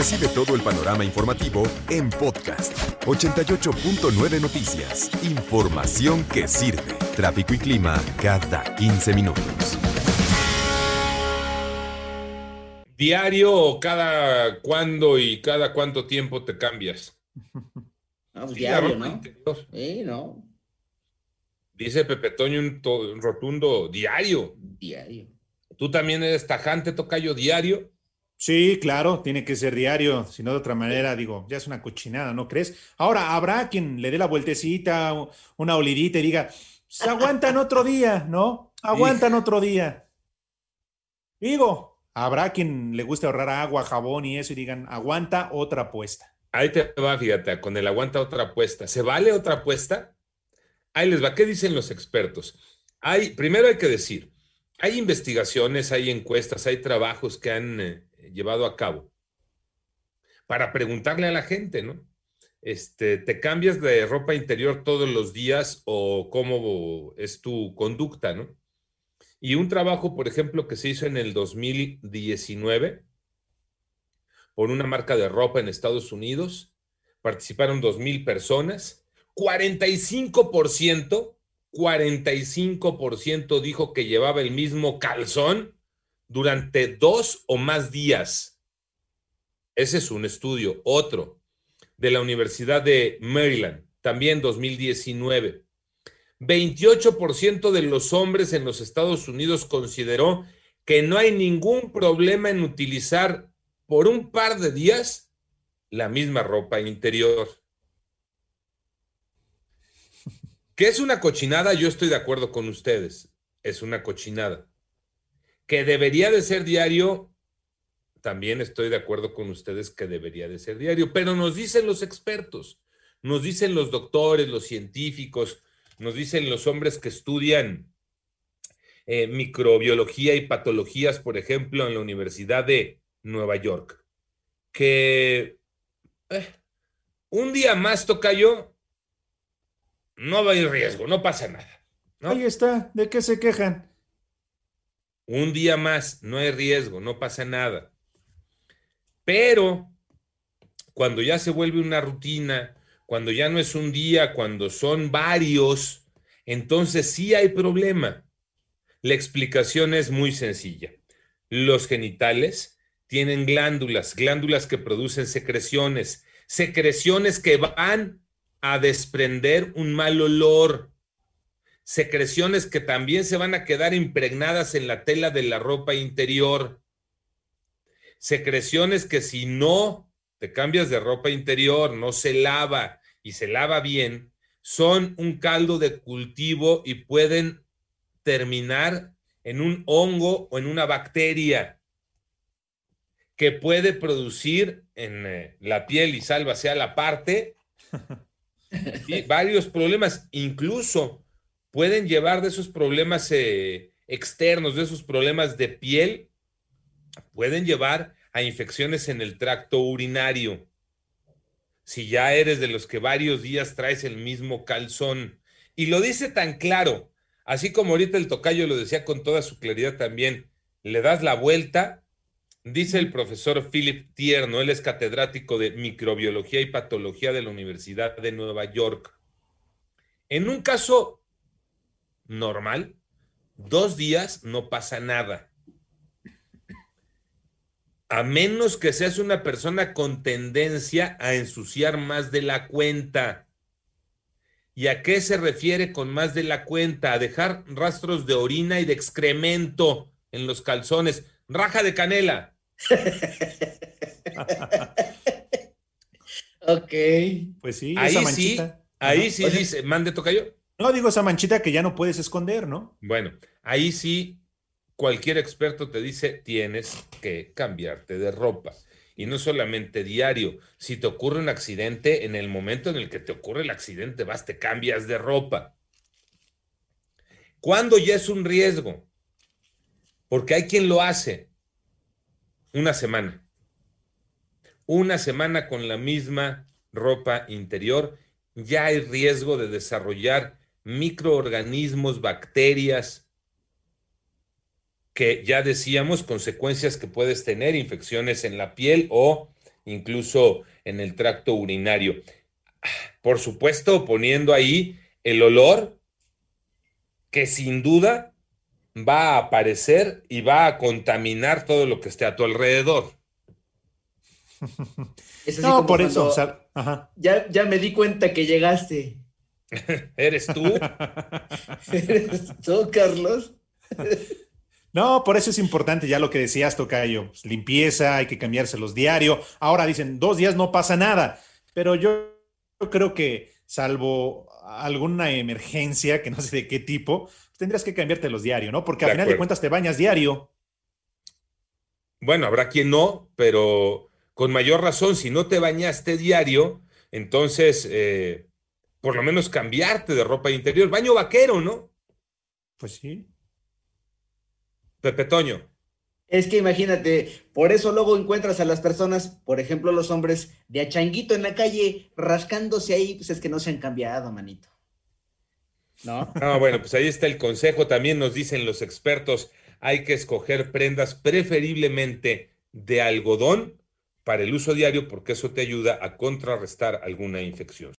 Recibe todo el panorama informativo en podcast 88.9 Noticias. Información que sirve. Tráfico y clima cada 15 minutos. ¿Diario o cada cuándo y cada cuánto tiempo te cambias? No, pues Sí, diario, ¿no? interior. Sí, no, Dice Pepe Toño un, to- un rotundo diario. diario. ¿Tú también eres tajante, tocayo diario? Sí, claro, tiene que ser diario, si no de otra manera, digo, ya es una cochinada, ¿no crees? Ahora, habrá quien le dé la vueltecita, una olidita y diga, se aguantan otro día, ¿no? Aguantan otro día. Digo, habrá quien le guste ahorrar agua, jabón y eso y digan, aguanta otra apuesta. Ahí te va, fíjate, con el aguanta otra apuesta. ¿Se vale otra apuesta? Ahí les va. ¿Qué dicen los expertos? Hay, primero hay que decir, hay investigaciones, hay encuestas, hay trabajos que han eh, llevado a cabo para preguntarle a la gente, ¿no? Este, ¿te cambias de ropa interior todos los días o cómo es tu conducta, ¿no? Y un trabajo, por ejemplo, que se hizo en el 2019 por una marca de ropa en Estados Unidos. Participaron 2.000 personas. 45%, 45% dijo que llevaba el mismo calzón durante dos o más días. Ese es un estudio. Otro, de la Universidad de Maryland, también 2019. 28% de los hombres en los Estados Unidos consideró que no hay ningún problema en utilizar por un par de días la misma ropa interior. Que es una cochinada, yo estoy de acuerdo con ustedes. Es una cochinada. Que debería de ser diario, también estoy de acuerdo con ustedes que debería de ser diario. Pero nos dicen los expertos, nos dicen los doctores, los científicos, nos dicen los hombres que estudian eh, microbiología y patologías, por ejemplo, en la Universidad de Nueva York, que eh, un día más toca yo, no va a ir riesgo, no pasa nada. ¿no? Ahí está, ¿de qué se quejan? Un día más, no hay riesgo, no pasa nada. Pero cuando ya se vuelve una rutina, cuando ya no es un día, cuando son varios, entonces sí hay problema. La explicación es muy sencilla. Los genitales tienen glándulas, glándulas que producen secreciones, secreciones que van a desprender un mal olor, secreciones que también se van a quedar impregnadas en la tela de la ropa interior, secreciones que si no te cambias de ropa interior, no se lava y se lava bien, son un caldo de cultivo y pueden terminar en un hongo o en una bacteria que puede producir en eh, la piel y salva sea la parte ¿sí? varios problemas, incluso pueden llevar de esos problemas eh, externos, de esos problemas de piel, pueden llevar a infecciones en el tracto urinario. Si ya eres de los que varios días traes el mismo calzón. Y lo dice tan claro, así como ahorita el tocayo lo decía con toda su claridad también, le das la vuelta, dice el profesor Philip Tierno, él es catedrático de microbiología y patología de la Universidad de Nueva York. En un caso normal, dos días no pasa nada. A menos que seas una persona con tendencia a ensuciar más de la cuenta. ¿Y a qué se refiere con más de la cuenta? A dejar rastros de orina y de excremento en los calzones. Raja de canela. Ok. Pues sí, Ahí esa sí, ahí sí Oye. dice, mande tocayo. No, digo esa manchita que ya no puedes esconder, ¿no? Bueno, ahí sí cualquier experto te dice tienes que cambiarte de ropa. Y no solamente diario. Si te ocurre un accidente, en el momento en el que te ocurre el accidente, vas, te cambias de ropa. ¿Cuándo ya es un riesgo? Porque hay quien lo hace una semana. Una semana con la misma ropa interior, ya hay riesgo de desarrollar microorganismos, bacterias, que ya decíamos, consecuencias que puedes tener, infecciones en la piel o incluso en el tracto urinario. Por supuesto, poniendo ahí el olor que sin duda va a aparecer y va a contaminar todo lo que esté a tu alrededor. Es así No, como por eso. cuando o sea, ajá. ya, ya me di cuenta que llegaste. ¿Eres tú? ¿Eres tú, Carlos? No, por eso es importante ya lo que decías, Tocayo. pues, limpieza, hay que cambiárselos diario. Ahora dicen, dos días no pasa nada, pero yo, yo creo que salvo alguna emergencia, que no sé de qué tipo, pues, tendrías que cambiártelos diario, ¿no? Porque al final de cuentas te bañas diario. Bueno, habrá quien no, pero con mayor razón, si no te bañaste diario, entonces eh, por lo menos cambiarte de ropa interior. Baño vaquero, ¿no? Pues sí. Pepe Toño. Es que imagínate, por eso luego encuentras a las personas, por ejemplo, los hombres de achanguito en la calle, rascándose ahí, pues es que no se han cambiado, manito. ¿No? Ah, bueno, pues ahí está el consejo. También nos dicen los expertos, hay que escoger prendas preferiblemente de algodón para el uso diario porque eso te ayuda a contrarrestar alguna infección.